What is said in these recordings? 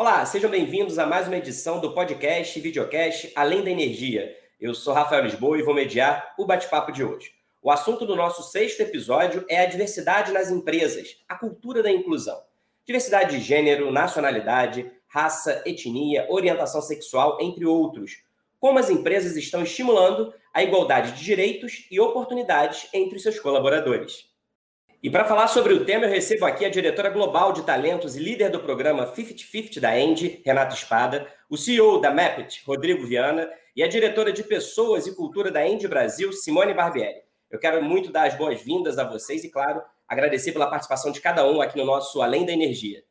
Olá, sejam bem-vindos a mais uma edição do podcast e videocast Além da Energia. Eu sou Rafael Lisboa e vou mediar o bate-papo de hoje. O assunto do nosso sexto episódio é a diversidade nas empresas, a cultura da inclusão. Diversidade de gênero, nacionalidade, raça, etnia, orientação sexual, entre outros. Como as empresas estão estimulando a igualdade de direitos e oportunidades entre seus colaboradores. E para falar sobre o tema, eu recebo aqui a diretora global de talentos e líder do programa 50-50 da Endy, Renata Espada, o CEO da Mapit, Rodrigo Viana, e a diretora de Pessoas e Cultura da Endy Brasil, Simone Barbieri. Eu quero muito dar as boas-vindas a vocês e, claro, agradecer pela participação de cada um aqui no nosso Além da Energia.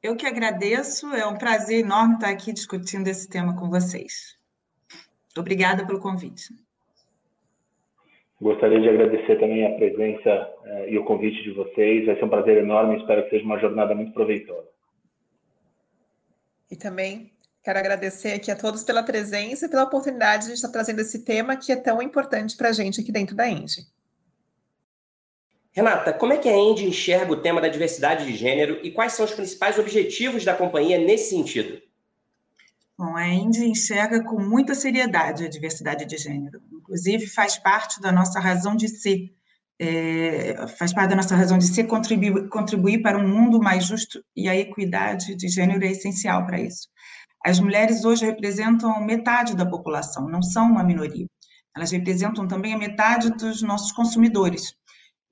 Eu que agradeço, é um prazer enorme estar aqui discutindo esse tema com vocês. Obrigada pelo convite. Gostaria de agradecer também a presença eh, e o convite de vocês. Vai ser um prazer enorme. Espero que seja uma jornada muito proveitosa. E também quero agradecer aqui a todos pela presença e pela oportunidade de estar trazendo esse tema que é tão importante para a gente aqui dentro da Engie. Renata, como é que a Engie enxerga o tema da diversidade de gênero e quais são os principais objetivos da companhia nesse sentido? Bom, a Indy enxerga com muita seriedade a diversidade de gênero. Inclusive, faz parte da nossa razão de ser. É, faz parte da nossa razão de ser contribuir, contribuir para um mundo mais justo e a equidade de gênero é essencial para isso. As mulheres hoje representam metade da população, não são uma minoria. Elas representam também a metade dos nossos consumidores.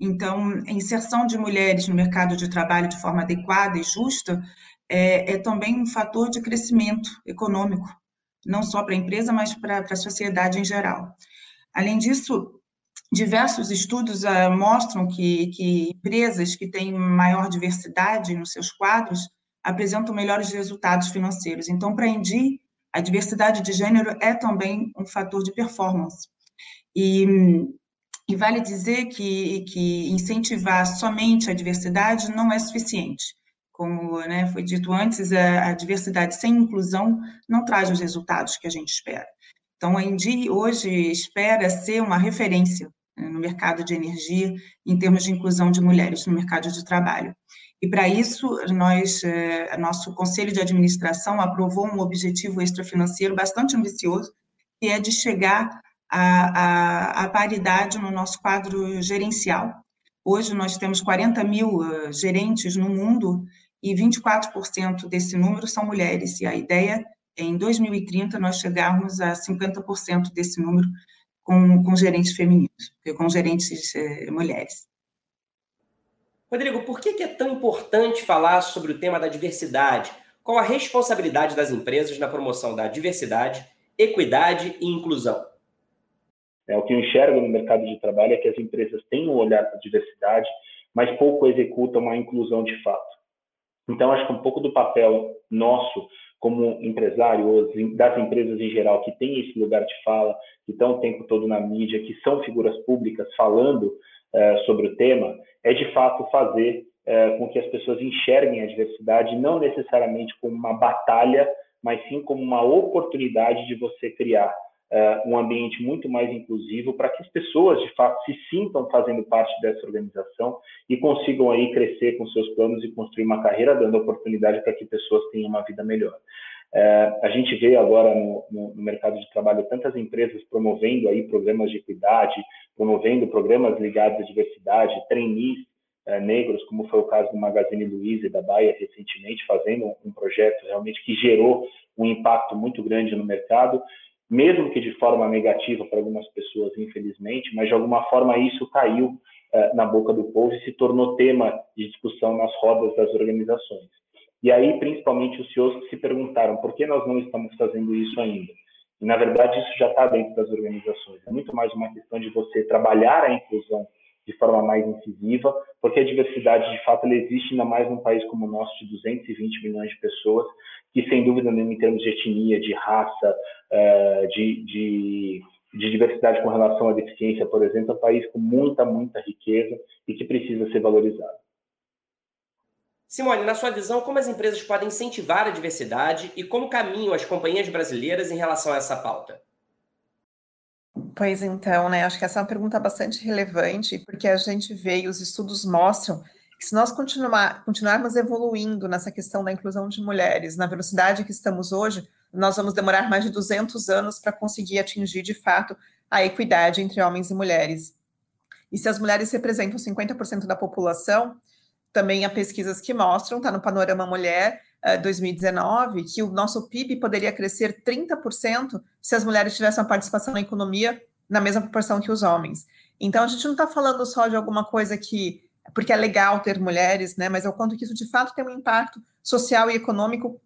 Então, a inserção de mulheres no mercado de trabalho de forma adequada e justa é, é também um fator de crescimento econômico, não só para a empresa, mas para, para a sociedade em geral. Além disso, diversos estudos uh, mostram que, que empresas que têm maior diversidade nos seus quadros apresentam melhores resultados financeiros. Então, para a a diversidade de gênero é também um fator de performance. E, e vale dizer que, que incentivar somente a diversidade não é suficiente como né, foi dito antes, a, a, diversidade sem inclusão não traz os resultados que a gente espera. Então, a Indi hoje espera ser uma referência né, no mercado de energia em termos de inclusão de mulheres no mercado de trabalho. E para isso, nós, é, nosso conselho de administração aprovou um objetivo extrafinanceiro bastante ambicioso, que é de chegar à, à, à paridade no nosso quadro gerencial. Hoje nós temos 40 mil uh, gerentes no mundo e 24% desse número são mulheres, e a ideia em 2030, nós chegarmos a 50% desse número com, com gerentes femininos, com gerentes é, mulheres. Rodrigo, por que é tão importante falar sobre o tema da diversidade? Qual a responsabilidade das empresas na promoção da diversidade, equidade e inclusão? É, o que eu enxergo no mercado de trabalho é que as empresas têm um olhar para a diversidade, mas pouco executam a inclusão de fato. Então, acho que um pouco do papel nosso como empresário, das empresas em geral, que tem esse lugar de fala, que estão o tempo todo na mídia, que são figuras públicas falando é, sobre o tema, é de fato fazer é, com que as pessoas enxerguem a diversidade não necessariamente como uma batalha, mas sim como uma oportunidade de você criar uh, um ambiente muito mais inclusivo para que as pessoas, de fato, se sintam fazendo parte dessa organização e consigam aí crescer com seus planos e construir uma carreira, dando oportunidade para que pessoas tenham uma vida melhor. Uh, a gente vê agora no, no, no, mercado de trabalho tantas empresas promovendo aí programas de equidade, promovendo programas ligados à diversidade, trainees uh, negros, como foi o caso do Magazine Luiza e da Baia recentemente, fazendo um projeto realmente que gerou um impacto muito grande no mercado mesmo que de forma negativa para algumas pessoas, infelizmente, mas de alguma forma isso caiu eh, na boca do povo e se tornou tema de discussão nas rodas das organizações. E aí, principalmente os CEOs se perguntaram por que nós não estamos fazendo isso ainda. E, na verdade, isso já está dentro das organizações. É muito mais uma questão de você trabalhar a inclusão de forma mais incisiva, porque a diversidade, de fato, ela existe ainda mais num país como o nosso, de 220 milhões de pessoas, que, sem dúvida nenhuma, em termos de etnia, de raça, eh, de, de, de diversidade com relação à deficiência, por exemplo, é um país com muita, muita riqueza e que precisa ser valorizado. Simone, na sua visão, como as empresas podem incentivar a diversidade e como caminham as companhias brasileiras em relação a essa pauta? Pois então, né? Acho que essa é uma pergunta bastante relevante, porque a gente vê e os estudos mostram se nós continuar, continuarmos evoluindo nessa questão da inclusão de mulheres na velocidade que estamos hoje, nós vamos demorar mais de 200 anos para conseguir atingir de fato a equidade entre homens e mulheres. E se as mulheres representam 50% da população, também há pesquisas que mostram, está no Panorama Mulher 2019, que o nosso PIB poderia crescer 30% se as mulheres tivessem uma participação na economia na mesma proporção que os homens. Então, a gente não está falando só de alguma coisa que, porque é legal ter mulheres, né, mas é o quanto que isso de fato tem um impacto social e econômico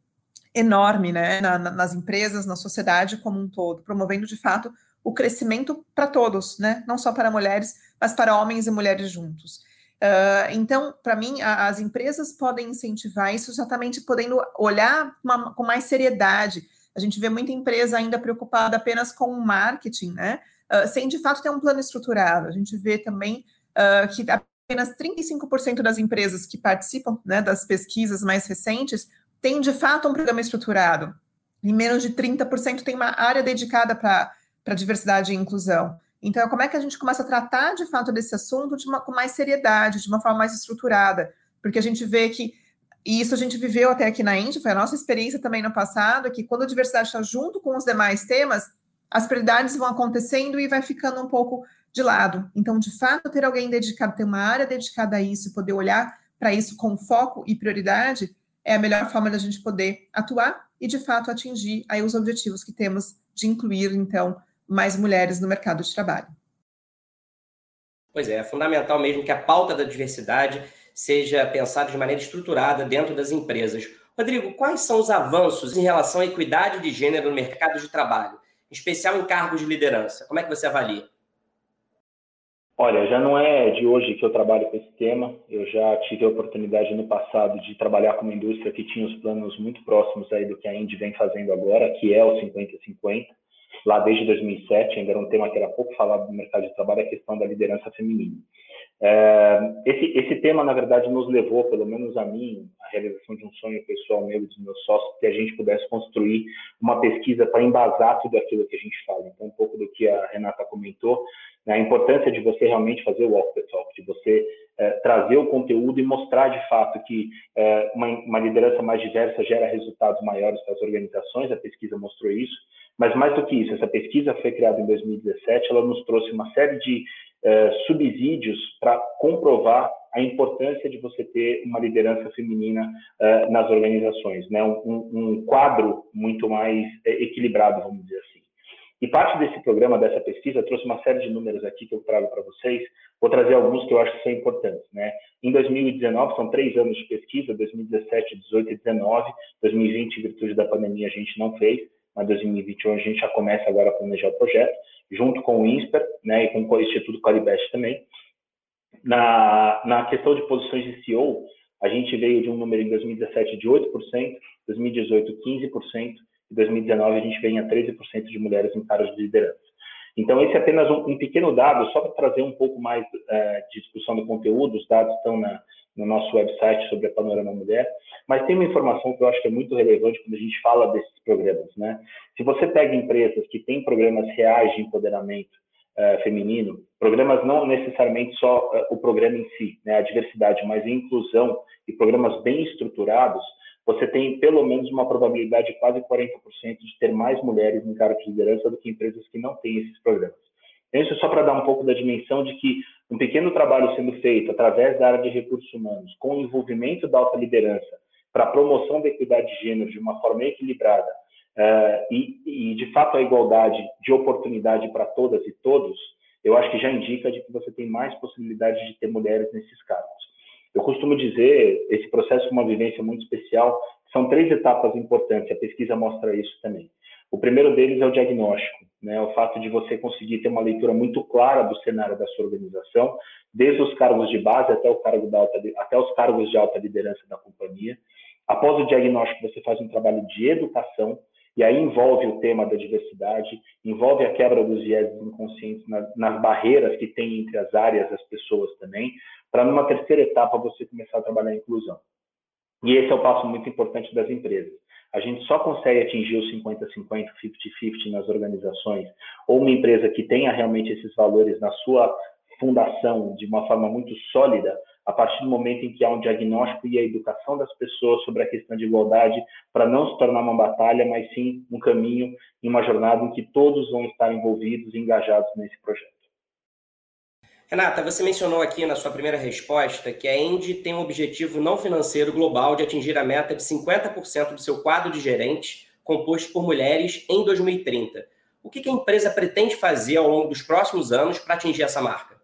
enorme, né, na, nas empresas, na sociedade como um todo, promovendo de fato o crescimento para todos, né, não só para mulheres, mas para homens e mulheres juntos. Uh, então, para mim, a, as empresas podem incentivar isso exatamente podendo olhar uma, com mais seriedade. A gente vê muita empresa ainda preocupada apenas com o marketing, né? Uh, sem de fato ter um plano estruturado. A gente vê também uh, que apenas 35% das empresas que participam né, das pesquisas mais recentes têm de fato um programa estruturado. E menos de 30% tem uma área dedicada para diversidade e inclusão. Então, como é que a gente começa a tratar de fato desse assunto de uma, com mais seriedade, de uma forma mais estruturada? Porque a gente vê que, e isso a gente viveu até aqui na Índia, foi a nossa experiência também no passado, que quando a diversidade está junto com os demais temas, as prioridades vão acontecendo e vai ficando um pouco de lado. Então, de fato, ter alguém dedicado, ter uma área dedicada a isso, poder olhar para isso com foco e prioridade, é a melhor forma da gente poder atuar e, de fato, atingir aí os objetivos que temos de incluir, então, mais mulheres no mercado de trabalho. Pois é, é fundamental mesmo que a pauta da diversidade seja pensada de maneira estruturada dentro das empresas. Rodrigo, quais são os avanços em relação à equidade de gênero no mercado de trabalho, em especial em cargos de liderança? Como é que você avalia? Olha, já não é de hoje que eu trabalho com esse tema. Eu já tive a oportunidade no passado de trabalhar com uma indústria que tinha os planos muito próximos aí do que a Indy vem fazendo agora, que é o 50-50 lá desde 2007, ainda era um tema que era pouco falado no mercado de trabalho, a questão da liderança feminina. É, esse, esse tema, na verdade, nos levou, pelo menos a mim, à realização de um sonho pessoal meu e dos meus sócios, que a gente pudesse construir uma pesquisa para embasar tudo aquilo que a gente fala. Então, um pouco do que a Renata comentou, né, a importância de você realmente fazer o walk the talk, de você é, trazer o conteúdo e mostrar de fato que é, uma, uma liderança mais diversa gera resultados maiores para as organizações, a pesquisa mostrou isso, mas mais do que isso, essa pesquisa foi criada em 2017, ela nos trouxe uma série de uh, subsídios para comprovar a importância de você ter uma liderança feminina nas organizações, né? Um, um, quadro muito mais equilibrado, vamos dizer assim. E parte desse programa, dessa pesquisa, trouxe uma série de números aqui que eu trago para vocês. Vou trazer alguns que eu acho que são importantes. Né? Em 2019, são três anos de pesquisa, 2017, 18 e 19. 2020, em virtude da pandemia, a gente não fez mas 2021 a gente já começa agora a planejar o projeto, junto com o INSPER né, e com o Instituto Qualibest também. Na, na questão de posições de CEO, a gente veio de um número em 2017 de 8%, 2018 15%, e 2019 a gente vem a 13% de mulheres em cargos de liderança. Então, esse é apenas um, um pequeno dado, só para trazer um pouco mais uh, de discussão do conteúdo, os dados estão na, no nosso website sobre a Panorama Mulher, mas tem uma informação que eu acho que é muito relevante quando a gente fala desses programas, né? Se você pega empresas que têm programas reais de empoderamento uh, feminino, programas não necessariamente só uh, o programa em si, né, a diversidade, mas a inclusão e programas bem estruturados, você tem pelo menos uma probabilidade de quase 40% de ter mais mulheres em cargos de liderança do que empresas que não têm esses programas. Isso é só para dar um pouco da dimensão de que um pequeno trabalho sendo feito através da área de recursos humanos, com o envolvimento da alta liderança, para a promoção da equidade de gênero de uma forma equilibrada uh, e, e, de fato, a igualdade de oportunidade para todas e todos, eu acho que já indica de que você tem mais possibilidades de ter mulheres nesses cargos. Eu costumo dizer, esse processo é uma vivência muito especial, são três etapas importantes, a pesquisa mostra isso também. O primeiro deles é o diagnóstico, né? o fato de você conseguir ter uma leitura muito clara do cenário da sua organização, desde os cargos de base até, o cargo da alta, até os cargos de alta liderança da companhia. Após o diagnóstico, você faz um trabalho de educação, e aí envolve o tema da diversidade, envolve a quebra dos viés inconscientes nas, nas barreiras que tem entre as áreas, as pessoas também, para numa terceira etapa você começar a trabalhar a inclusão. E esse é o passo muito importante das empresas. A gente só consegue atingir os 50-50, 50-50 nas organizações, ou uma empresa que tenha realmente esses valores na sua fundação de uma forma muito sólida, a partir do momento em que há um diagnóstico e a educação das pessoas sobre a questão de igualdade, para não se tornar uma batalha, mas sim um caminho e uma jornada em que todos vão estar envolvidos e engajados nesse projeto. Renata, você mencionou aqui na sua primeira resposta que a Endy tem um objetivo não financeiro global de atingir a meta de 50% do seu quadro de gerentes composto por mulheres em 2030. O que a empresa pretende fazer ao longo dos próximos anos para atingir essa marca?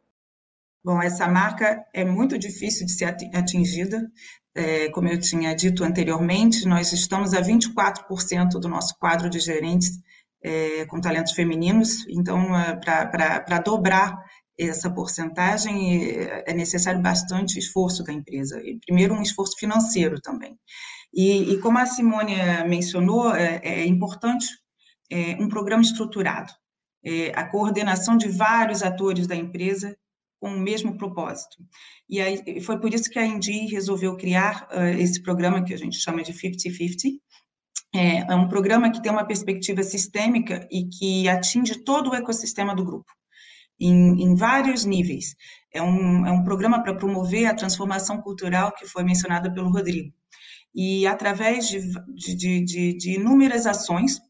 Bom, essa marca é muito difícil de ser atingida. É, como eu tinha dito anteriormente, nós estamos a 24% do nosso quadro de gerentes é, com talentos femininos. Então, é, para dobrar essa porcentagem, é, é necessário bastante esforço da empresa. E, primeiro, um esforço financeiro também. E, e como a Simone mencionou, é, é importante é, um programa estruturado, é, a coordenação de vários atores da empresa com o mesmo propósito. E aí, foi por isso que a Indy resolveu criar uh, esse programa que a gente chama de 50-50, é, é um programa que tem uma perspectiva sistêmica e que atinge todo o ecossistema do grupo em, em vários níveis. É um, é um programa para promover a transformação cultural que foi mencionada pelo Rodrigo. E através de, de, de, de inúmeras ações,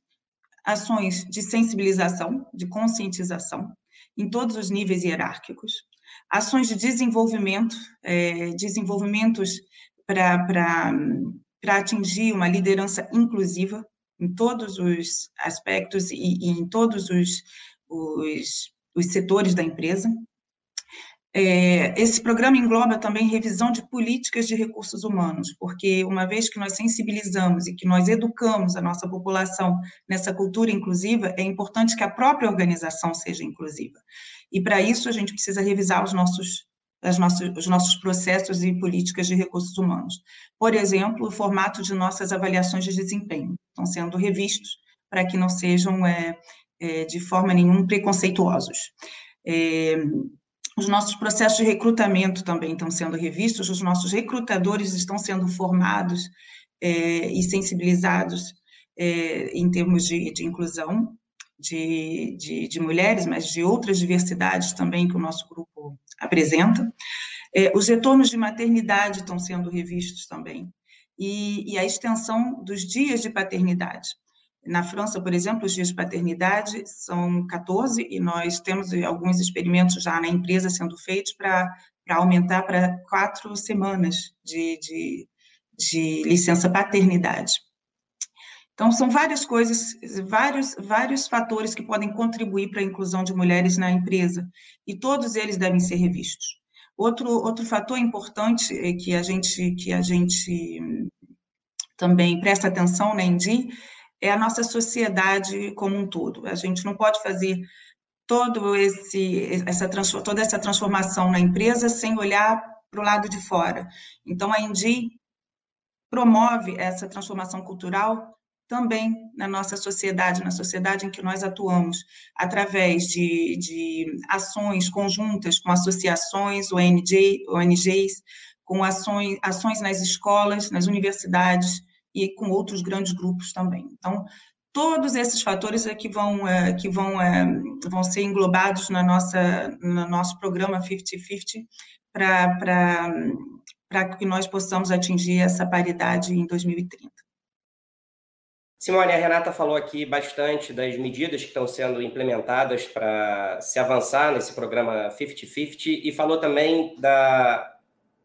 ações de sensibilização, de conscientização, em todos os níveis hierárquicos, ações de desenvolvimento, é, desenvolvimentos para atingir uma liderança inclusiva em todos os aspectos e, e em todos os, os os setores da empresa. É, esse programa engloba também revisão de políticas de recursos humanos, porque uma vez que nós sensibilizamos e que nós educamos a nossa população nessa cultura inclusiva, é importante que a própria organização seja inclusiva. E para isso a gente precisa revisar os nossos, as nossas, os nossos processos e políticas de recursos humanos. Por exemplo, o formato de nossas avaliações de desempenho estão sendo revistos para que não sejam é, é, de forma nenhuma preconceituosos. É, os nossos processos de recrutamento também estão sendo revistos, os nossos recrutadores estão sendo formados é, e sensibilizados é, em termos de, de inclusão de, de, de, mulheres, mas de outras diversidades também que o nosso grupo apresenta. É, os retornos de maternidade estão sendo revistos também, e, e a extensão dos dias de paternidade. Na França, por exemplo, os dias de paternidade são 14 e nós temos alguns experimentos já na empresa sendo feitos para aumentar para quatro semanas de, de, de licença paternidade. Então, são várias coisas, vários, vários fatores que podem contribuir para a inclusão de mulheres na empresa, e todos eles devem ser revistos. Outro, outro fator importante é que a gente, que a gente também presta atenção na Indi é a nossa sociedade como um todo. A gente não pode fazer todo esse, essa, toda essa transformação na empresa sem olhar para o lado de fora. Então, a Indi promove essa transformação cultural também na nossa sociedade, na sociedade em que nós atuamos, através de, de ações conjuntas com associações, ONG, ONGs, com ações, ações nas escolas, nas universidades, e com outros grandes grupos também. Então, todos esses fatores é que vão, é, que vão, é, vão ser englobados na nossa, no nosso programa 50-50 para que nós possamos atingir essa paridade em 2030. Simone, a Renata falou aqui bastante das medidas que estão sendo implementadas para se avançar nesse programa 50-50 e falou também da,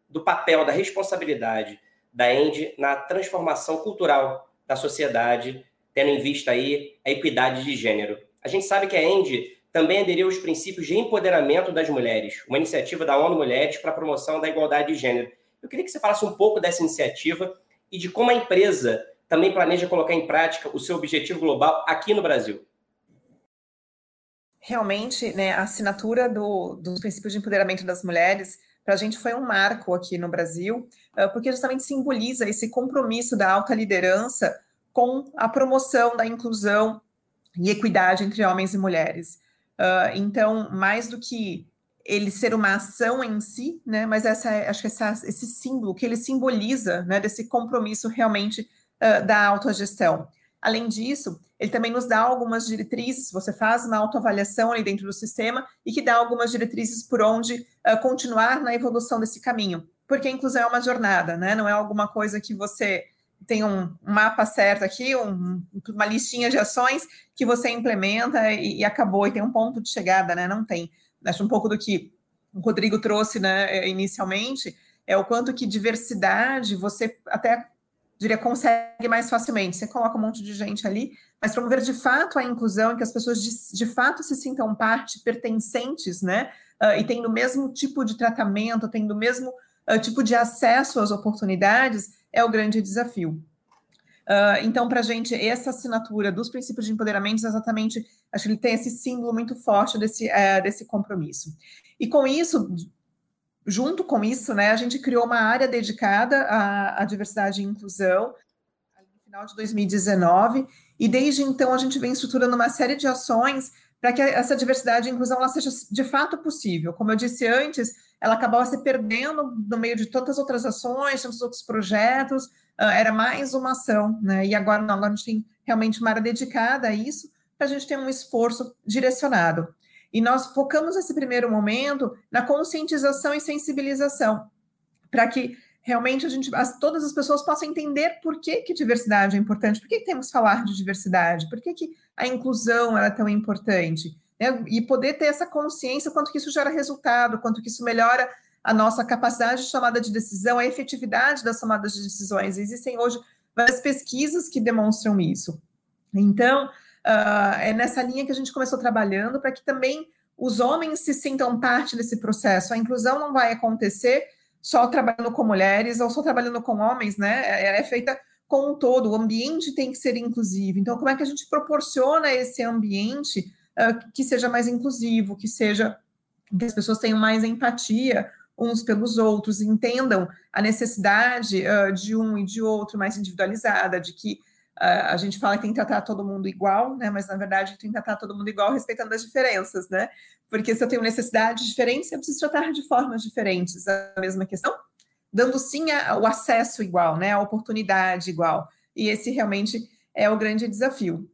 do papel, da responsabilidade da End na transformação cultural da sociedade, tendo em vista aí a equidade de gênero. A gente sabe que a End também aderiu aos princípios de empoderamento das mulheres, uma iniciativa da ONU Mulheres para a promoção da igualdade de gênero. Eu queria que você falasse um pouco dessa iniciativa e de como a empresa também planeja colocar em prática o seu objetivo global aqui no Brasil. Realmente, né, a assinatura do, dos princípios de empoderamento das mulheres para a gente foi um marco aqui no Brasil, ah, porque justamente simboliza esse compromisso da alta liderança com a promoção da inclusão e equidade entre homens e mulheres. Ah, então, mais do que ele ser uma ação em si, né, mas essa, acho que essa, esse símbolo que ele simboliza, né, desse compromisso realmente uh, da autogestão. Além disso, ele também nos dá algumas diretrizes, você faz uma autoavaliação ali dentro do sistema e que dá algumas diretrizes por onde uh, continuar na evolução desse caminho. porque a inclusão é uma jornada, né? Não é alguma coisa que você tem um mapa certo aqui, um, uma listinha de ações que você implementa e, e, acabou, e tem um ponto de chegada, né? Não tem. Acho um pouco do que o Rodrigo trouxe, né, inicialmente, é o quanto que diversidade você até diria consegue mais facilmente. Você coloca um monte de gente ali, mas promover de fato a inclusão, em que as pessoas de, de fato se sintam parte, pertencentes, né? Uh, e tendo o mesmo tipo de tratamento, tendo o mesmo uh, tipo de acesso às oportunidades, é o grande desafio. Uh, então, para a gente, essa assinatura dos princípios de empoderamento, exatamente, acho que ele tem esse símbolo muito forte desse, uh, desse compromisso. E com isso, junto com isso, né, a gente criou uma área dedicada à, à diversidade e inclusão no final de 2019, e desde então a gente vem estruturando uma série de ações para que essa diversidade e inclusão ela seja de fato possível. Como eu disse antes, ela acabava se perdendo no meio de tantas outras ações, tantos outros projetos, uh, era mais uma ação, né? E agora não, agora a gente tem realmente uma área dedicada a isso, para a gente ter um esforço direcionado. E nós focamos esse primeiro momento na conscientização e sensibilização, para que realmente a gente, as, todas as pessoas possam entender por que, que diversidade é importante, por que, que temos que falar de diversidade, por que, que a inclusão é tão importante né? e poder ter essa consciência quanto que isso gera resultado, quanto que isso melhora a nossa capacidade de tomada de decisão, a efetividade das tomadas de decisões. Existem hoje várias pesquisas que demonstram isso. Então, uh, é nessa linha que a gente começou trabalhando para que também os homens se sintam parte desse processo. A inclusão não vai acontecer só trabalhando com mulheres ou só trabalhando com homens, né? É, é feita com um todo. O ambiente tem que ser inclusivo. Então, como é que a gente proporciona esse ambiente uh, que seja mais inclusivo, que seja que as pessoas tenham mais empatia uns pelos outros, entendam a necessidade uh, de um e de outro mais individualizada, de que a gente fala que tem que tratar todo mundo igual, né? Mas na verdade tem que tratar todo mundo igual respeitando as diferenças, né? Porque se eu tenho necessidades diferentes, eu preciso tratar de formas diferentes a mesma questão, dando sim a, o acesso igual, né? A oportunidade igual. E esse realmente é o grande desafio.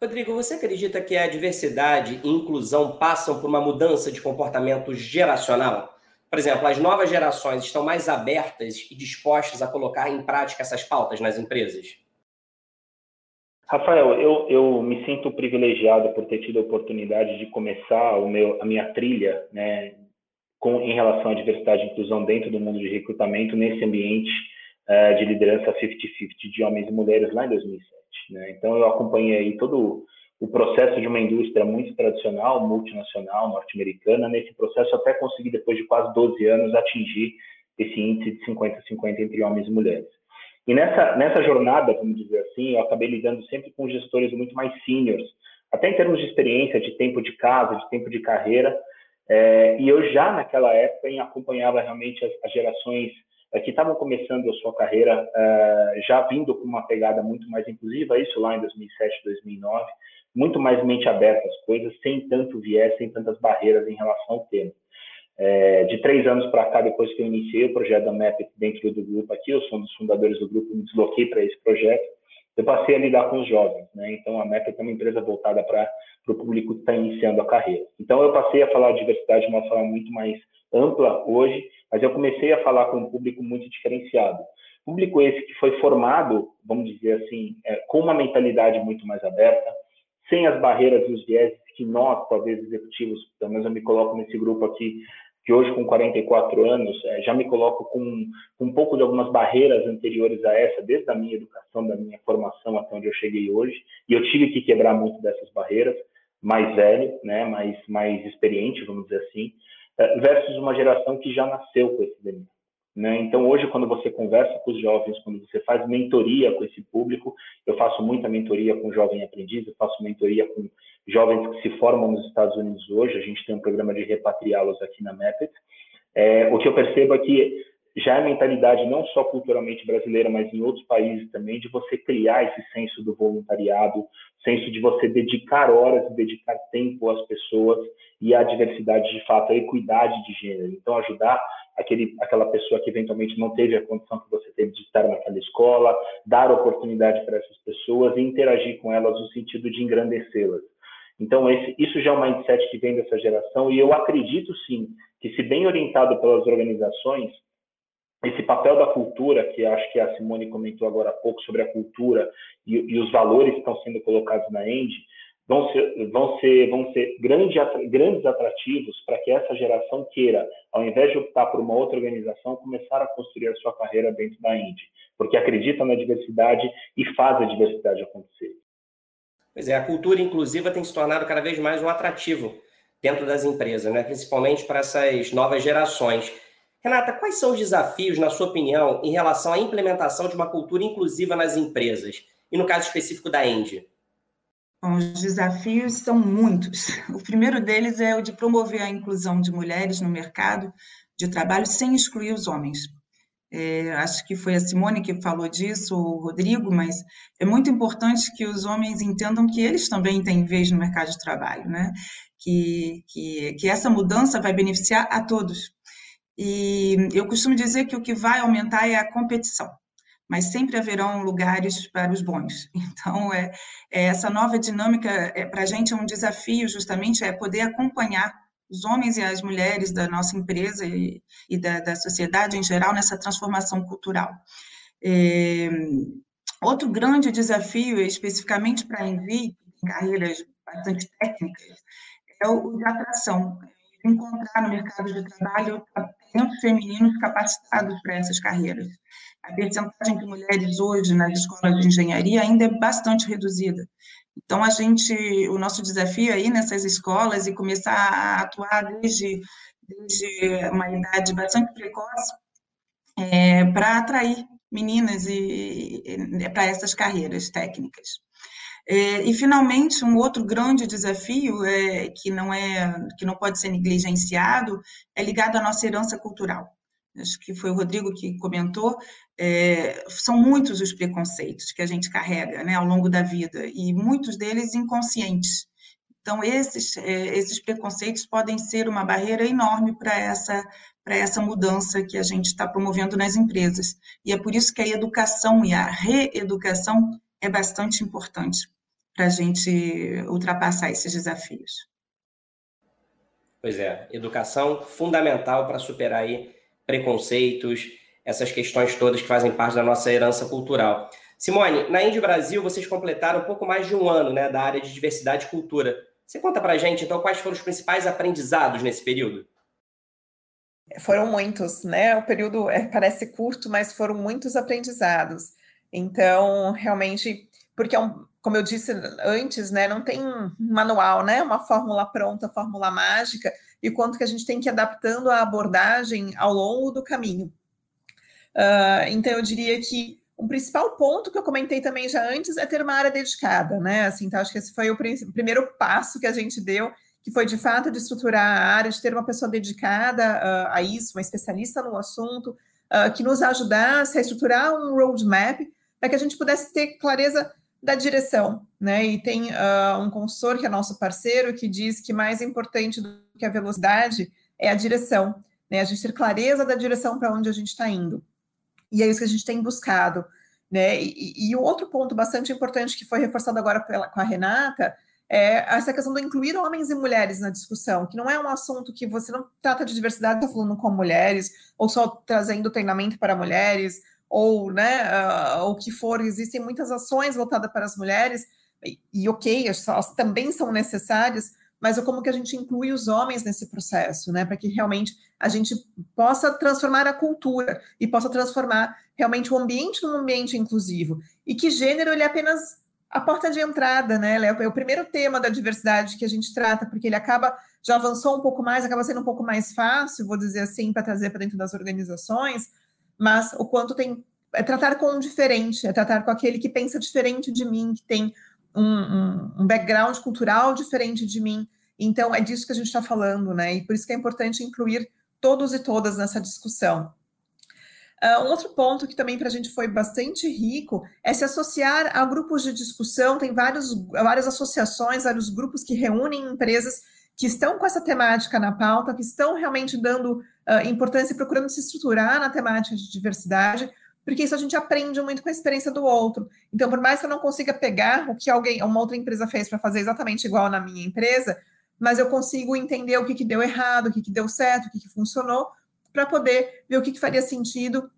Rodrigo, você acredita que a diversidade e inclusão passam por uma mudança de comportamento geracional? Por exemplo, as novas gerações estão mais abertas e dispostas a colocar em prática essas pautas nas empresas? Rafael, eu, eu me sinto privilegiado por ter tido a oportunidade de começar o meu, a minha trilha né, com, em relação à diversidade e inclusão dentro do mundo de recrutamento nesse ambiente uh, de liderança 50-50 de homens e mulheres lá em 2007. Né? Então, eu acompanhei todo o processo de uma indústria muito tradicional, multinacional, norte-americana, nesse processo até conseguir, depois de quase 12 anos, atingir esse índice de 50-50 entre homens e mulheres. E nessa, nessa jornada, vamos dizer assim, eu acabei lidando sempre com gestores muito mais seniors, até em termos de experiência, de tempo de casa, de tempo de carreira, é, e eu já naquela época acompanhava realmente as, as gerações é, que estavam começando a sua carreira é, já vindo com uma pegada muito mais inclusiva, isso lá em 2007, 2009, muito mais mente aberta às coisas, sem tanto viés, sem tantas barreiras em relação ao tema. É, de três anos para cá, depois que eu iniciei o projeto da MEP dentro do grupo aqui, eu sou um dos fundadores do grupo, me desloquei para esse projeto, eu passei a lidar com os jovens, né? Então a MEP é uma empresa voltada para o público que está iniciando a carreira. Então eu passei a falar de diversidade de uma forma muito mais ampla hoje, mas eu comecei a falar com um público muito diferenciado. Público esse que foi formado, vamos dizer assim, é, com uma mentalidade muito mais aberta, sem as barreiras e os vieses que nós, talvez executivos, pelo menos eu me coloco nesse grupo aqui, que hoje com 44 anos é, já me coloco com, com, um pouco de algumas barreiras anteriores a essa, desde a minha educação, da minha formação até onde eu cheguei hoje, e eu tive que quebrar muito dessas barreiras, mais velho, né, mais, mais experiente, vamos dizer assim, é, versus uma geração que já nasceu com esse DNA. Né? Então, hoje, quando você conversa com os jovens, quando você faz mentoria com esse público, eu faço muita mentoria com jovem aprendiz, eu faço mentoria com jovens que se formam nos Estados Unidos hoje, a gente tem um programa de repatriá-los aqui na Method. É, o que eu percebo é que já é mentalidade não só culturalmente brasileira, mas em outros países também, de você criar esse senso do voluntariado, senso de você dedicar horas, dedicar tempo às pessoas e à diversidade de fato, à equidade de gênero. Então, ajudar aquele, aquela pessoa que eventualmente não teve a condição que você teve de estar naquela escola, dar oportunidade para essas pessoas e interagir com elas no sentido de engrandecê-las. Então, esse, isso já é um mindset que vem dessa geração e eu acredito sim que, se bem orientado pelas organizações, esse papel da cultura, que acho que a Simone comentou agora há pouco sobre a cultura e, e os valores que estão sendo colocados na End, vão ser, vão ser, vão ser grande, grandes atrativos para que essa geração queira, ao invés de optar por uma outra organização, começar a construir a sua carreira dentro da Indy, porque acredita na diversidade e faz a diversidade acontecer. Pois é, a cultura inclusiva tem se tornado cada vez mais um atrativo dentro das empresas, né? principalmente para essas novas gerações. Renata, quais são os desafios, na sua opinião, em relação à implementação de uma cultura inclusiva nas empresas? E no caso específico da Indy? Bom, os desafios são muitos. O primeiro deles é o de promover a inclusão de mulheres no mercado de trabalho sem excluir os homens. É, acho que foi a Simone que falou disso, o Rodrigo, mas é muito importante que os homens entendam que eles também têm vez no mercado de trabalho, né? Que, que, que essa mudança vai beneficiar a todos. E eu costumo dizer que o que vai aumentar é a competição mas sempre haverão lugares para os bons. Então, é, é essa nova dinâmica, é, para a gente, é um desafio, justamente, é poder acompanhar os homens e as mulheres da nossa empresa e, e da, da, sociedade em geral nessa transformação cultural. É, outro grande desafio, especificamente para a Envi, carreiras bastante técnicas, é o de atração. Encontrar no mercado de trabalho talentos femininos capacitados para essas carreiras a percentagem de mulheres hoje nas escolas de engenharia ainda é bastante reduzida. Então, a gente, o nosso desafio aí nessas escolas e começar a atuar desde, desde uma idade bastante precoce é, para atrair meninas e, e para essas carreiras técnicas. É, e finalmente um outro grande desafio é, que não é que não pode ser negligenciado é ligado à nossa herança cultural acho que foi o Rodrigo que comentou, é, são muitos os preconceitos que a gente carrega né, ao longo da vida, e muitos deles inconscientes. Então, esses, é, esses preconceitos podem ser uma barreira enorme para essa, para essa mudança que a gente está promovendo nas empresas. E é por isso que a educação e a reeducação é bastante importante para a gente ultrapassar esses desafios. Pois é, educação fundamental para superar aí preconceitos, essas questões todas que fazem parte da nossa herança cultural. Simone, na Índia Brasil, vocês completaram um pouco mais de um ano né, da área de diversidade e cultura. Você conta para a gente, então, quais foram os principais aprendizados nesse período? Foram muitos, né? O período é, parece curto, mas foram muitos aprendizados. Então, realmente, porque é um, como eu disse antes, né, não tem um manual, né, uma fórmula pronta, fórmula mágica, e quanto que a gente tem que ir adaptando a abordagem ao longo do caminho. Uh, então, eu diria que um principal ponto que eu comentei também já antes é ter uma área dedicada, né? Assim, então, acho que esse foi o, primeiro passo que a gente deu, que foi de fato de estruturar a área, de ter uma pessoa dedicada uh, a isso, uma especialista no assunto, uh, que nos ajudasse a estruturar um roadmap para que a gente pudesse ter clareza da direção, né? E tem uh, um consultor que é nosso parceiro que diz que mais importante do que a velocidade é a direção, né? A gente ter clareza da direção para onde a gente está indo. E é isso que a gente tem buscado, né? E, e outro ponto bastante importante que foi reforçado agora pela, com a Renata é essa questão do incluir homens e mulheres na discussão, que não é um assunto que você não trata de diversidade tá falando com mulheres, ou só trazendo treinamento para mulheres, ou né, uh, o que for, existem muitas ações voltadas para as mulheres, e, e ok, elas também são necessárias, mas é como que a gente inclui os homens nesse processo, né, para que realmente a gente possa transformar a cultura e possa transformar realmente o ambiente num ambiente inclusivo, e que gênero ele é apenas a porta de entrada, né, é, é o primeiro tema da diversidade que a gente trata, porque ele acaba, já avançou um pouco mais, acaba sendo um pouco mais fácil, vou dizer assim, para trazer para dentro das organizações, mas o quanto tem é tratar com um diferente, é tratar com aquele que pensa diferente de mim, que tem um, um, um background cultural diferente de mim. Então, é disso que a gente está falando, né? E por isso que é importante incluir todos e todas nessa discussão. Uh, um outro ponto que também para a gente foi bastante rico é se associar a grupos de discussão. Tem vários, várias associações, vários grupos que reúnem empresas que estão com essa temática na pauta, que estão realmente dando uh, importância procurando se estruturar na temática de diversidade, porque isso a gente aprende muito com a experiência do outro. Então, por mais que eu não consiga pegar o que alguém, uma outra empresa fez para fazer exatamente igual na minha empresa, mas eu consigo entender o que, que deu errado, o que, que deu certo, o que, que funcionou, para poder ver o que, que faria sentido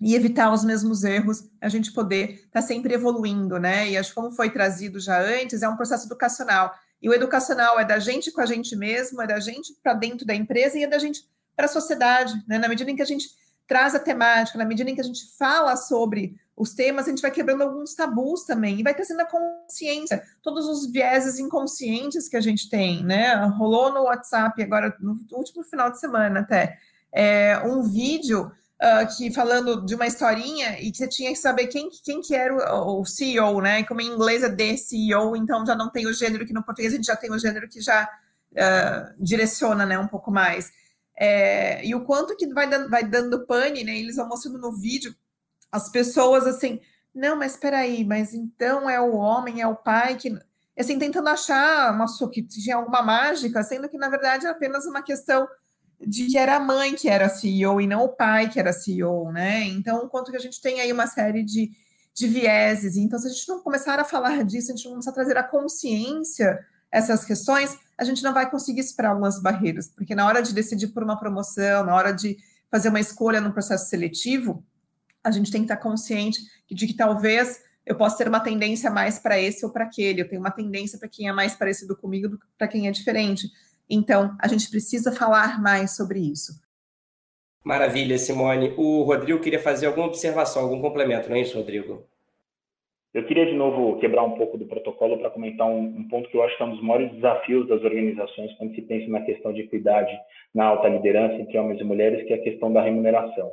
e evitar os mesmos erros, a gente poder estar tá sempre evoluindo, né? E acho que como foi trazido já antes, é um processo educacional. E o educacional é da gente com a gente mesmo, é da gente para dentro da empresa e é da gente para a sociedade, né? Na medida em que a gente traz a temática, na medida em que a gente fala sobre os temas, a gente vai quebrando alguns tabus também e vai trazendo a consciência, todos os vieses inconscientes que a gente tem, né? Rolou no WhatsApp agora, no último final de semana até, é, um vídeo uh, que falando de uma historinha e que você tinha que saber quem, quem que era o, o CEO, né? Como em inglês é the CEO, então já não tem o gênero que no português a gente já tem o gênero que já uh, direciona, né, um pouco mais. É, e o quanto que vai dando, vai dando pane, né? Eles vão mostrando no vídeo as pessoas assim, não, mas aí, mas então é o homem, é o pai que assim tentando achar uma que tinha alguma mágica, sendo que na verdade é apenas uma questão de que era a mãe que era CEO e não o pai que era CEO, né? Então, quanto que a gente tem aí uma série de, de vieses. Então, se a gente não começar a falar disso, a gente não começar a trazer a consciência essas questões, a gente não vai conseguir superar algumas barreiras, porque na hora de decidir por uma promoção, na hora de fazer uma escolha no processo seletivo, a gente tem que estar consciente de que talvez eu possa ter uma tendência mais para esse ou para aquele, eu tenho uma tendência para quem é mais parecido comigo do que para quem é diferente. Então, a gente precisa falar mais sobre isso. Maravilha, Simone. O Rodrigo queria fazer alguma observação, algum complemento, não é isso, Rodrigo? Eu queria de novo quebrar um pouco do protocolo para comentar um, um, ponto que eu acho que é um dos maiores desafios das organizações quando se pensa na questão de equidade na alta liderança entre homens e mulheres, que é a questão da remuneração.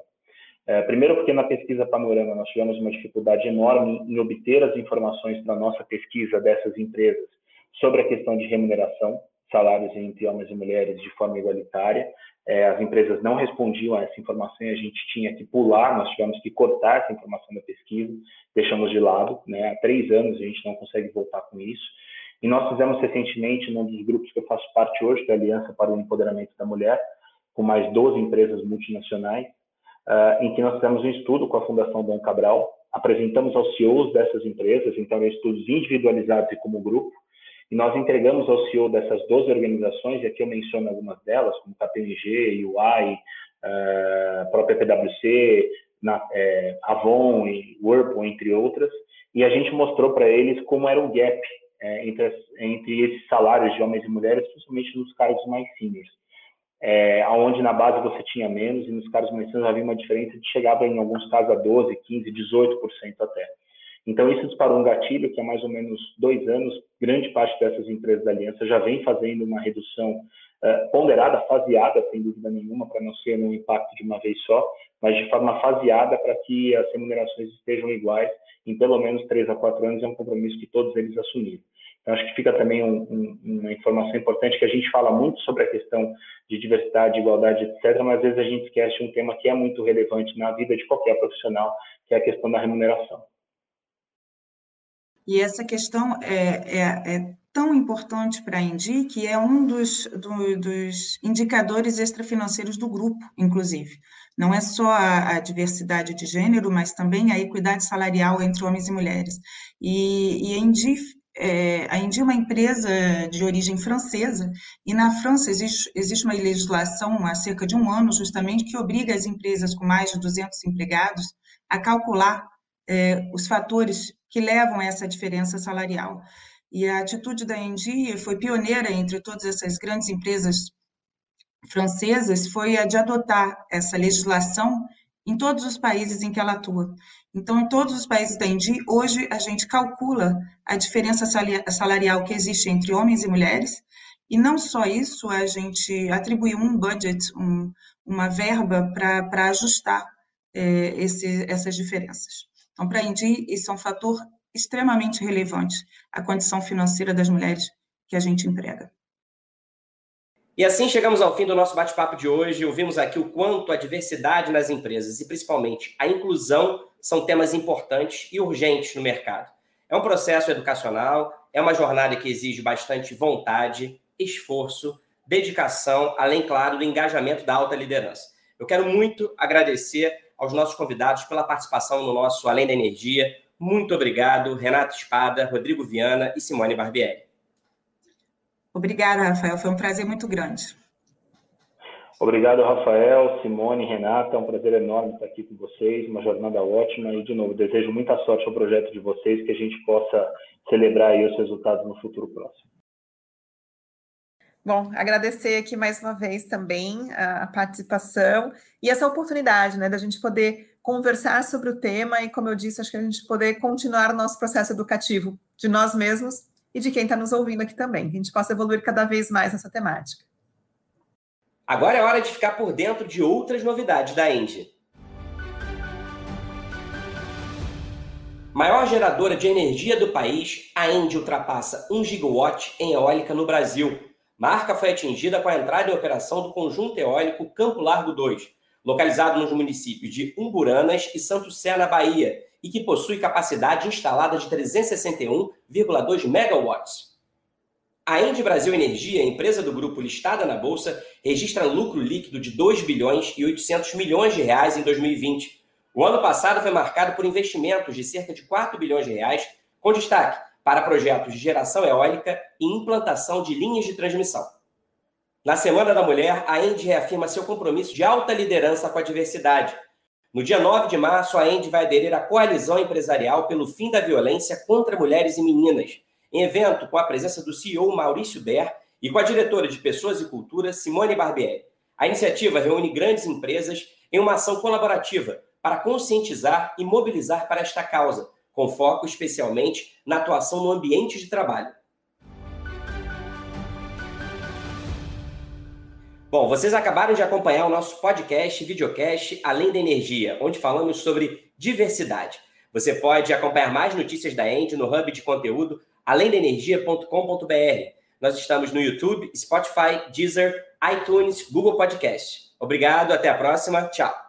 É, primeiro, porque na pesquisa Panorama nós tivemos uma dificuldade enorme em obter as informações para a nossa pesquisa dessas empresas sobre a questão de remuneração, salários entre homens e mulheres de forma igualitária. É, as empresas não respondiam a essa informação e a gente tinha que pular, nós tivemos que cortar essa informação da pesquisa, deixamos de lado. Né? Há três anos a gente não consegue voltar com isso. E nós fizemos recentemente, num dos grupos que eu faço parte hoje, da Aliança para o Empoderamento da Mulher, com mais 12 empresas multinacionais, uh, em que nós fizemos um estudo com a Fundação Dom Cabral, apresentamos aos CEOs dessas empresas, então estudos individualizados e como grupo, e nós entregamos ao CEO dessas 12 organizações, e aqui eu menciono algumas delas, como KPMG, UI, uh, própria PwC, na, é, Avon e Whirlpool, entre outras, e a gente mostrou para eles como era o gap é, entre, as, entre esses salários de homens e mulheres, principalmente nos cargos mais seniors. É, onde na base você tinha menos e nos cargos mais seniors havia uma diferença de chegava em alguns casos a 12, 15, 18% até. Então, isso disparou um gatilho que há mais ou menos dois anos, grande parte dessas empresas da Aliança já vem fazendo uma redução uh, ponderada, faseada, sem dúvida nenhuma, para não ser um impacto de uma vez só, mas de forma faseada para que as remunerações estejam iguais em pelo menos três a quatro anos, é um compromisso que todos eles assumiram. Então, acho que fica também um, um, uma informação importante que a gente fala muito sobre a questão de diversidade, igualdade, etc., mas às vezes a gente esquece um tema que é muito relevante na vida de qualquer profissional, que é a questão da remuneração. E essa questão é, é, é tão importante para a Indi que é um dos, do, dos indicadores extrafinanceiros do grupo, inclusive. Não é só a, a, diversidade de gênero, mas também a equidade salarial entre homens e mulheres. E, e a Indi é, a Indi é uma empresa de origem francesa, e na França existe, existe uma legislação há cerca de um ano, justamente, que obriga as empresas com mais de 200 empregados a calcular é, os fatores que levam a essa diferença salarial. E a atitude da Engie foi pioneira entre todas essas grandes empresas francesas, foi a de adotar essa legislação em todos os países em que ela atua. Então, em todos os países da Engie, hoje a gente calcula a diferença salarial que existe entre homens e mulheres, e não só isso, a gente atribuiu um budget, um, uma verba para ajustar é, esse, essas diferenças. Então, para a Indi, isso é um fator extremamente relevante, a condição financeira das mulheres que a gente emprega. E assim chegamos ao fim do nosso bate-papo de hoje. Ouvimos aqui o quanto a diversidade nas empresas e principalmente a inclusão são temas importantes e urgentes no mercado. É um processo educacional, é uma jornada que exige bastante vontade, esforço, dedicação, além, claro, do engajamento da alta liderança. Eu quero muito agradecer aos nossos convidados pela participação no nosso Além da Energia. Muito obrigado, Renato Espada, Rodrigo Viana e Simone Barbieri. Obrigada, Rafael. Foi um prazer muito grande. Obrigado, Rafael, Simone, Renata. É um prazer enorme estar aqui com vocês. Uma jornada ótima. E, de novo, desejo muita sorte ao projeto de vocês, que a gente possa celebrar aí os resultados no futuro próximo. Bom, agradecer aqui mais uma vez também a participação e essa oportunidade, né, da gente poder conversar sobre o tema e, como eu disse, acho que a gente poder continuar o nosso processo educativo de nós mesmos e de quem está nos ouvindo aqui também, que a gente possa evoluir cada vez mais nessa temática. Agora é hora de ficar por dentro de outras novidades da Engie. Maior geradora de energia do país, a Engie ultrapassa 1 gigawatt em eólica no Brasil Marca foi atingida com a entrada em operação do conjunto eólico Campo Largo 2, localizado nos municípios de Umburanas e Santo Sé, na Bahia, e que possui capacidade instalada de 361,2 megawatts. A Ende Brasil Energia, empresa do grupo listada na bolsa, registra lucro líquido de 2 bilhões e 800 milhões de reais em 2020. O ano passado foi marcado por investimentos de cerca de 4 bilhões de reais, com destaque para projetos de geração eólica e implantação de linhas de transmissão. Na Semana da Mulher, a ENDE reafirma seu compromisso de alta liderança com a diversidade. No dia 9 de março, a ENDE vai aderir à Coalizão Empresarial pelo Fim da Violência contra Mulheres e Meninas, em evento com a presença do CEO Maurício Ber e com a diretora de Pessoas e Cultura, Simone Barbieri. A iniciativa reúne grandes empresas em uma ação colaborativa para conscientizar e mobilizar para esta causa, com foco especialmente na atuação no ambiente de trabalho. Bom, vocês acabaram de acompanhar o nosso podcast videocast Além da Energia, onde falamos sobre diversidade. Você pode acompanhar mais notícias da End no hub de conteúdo alemdaenergia.com.br. Nós estamos no YouTube, Spotify, Deezer, iTunes, Google Podcast. Obrigado, até a próxima. Tchau.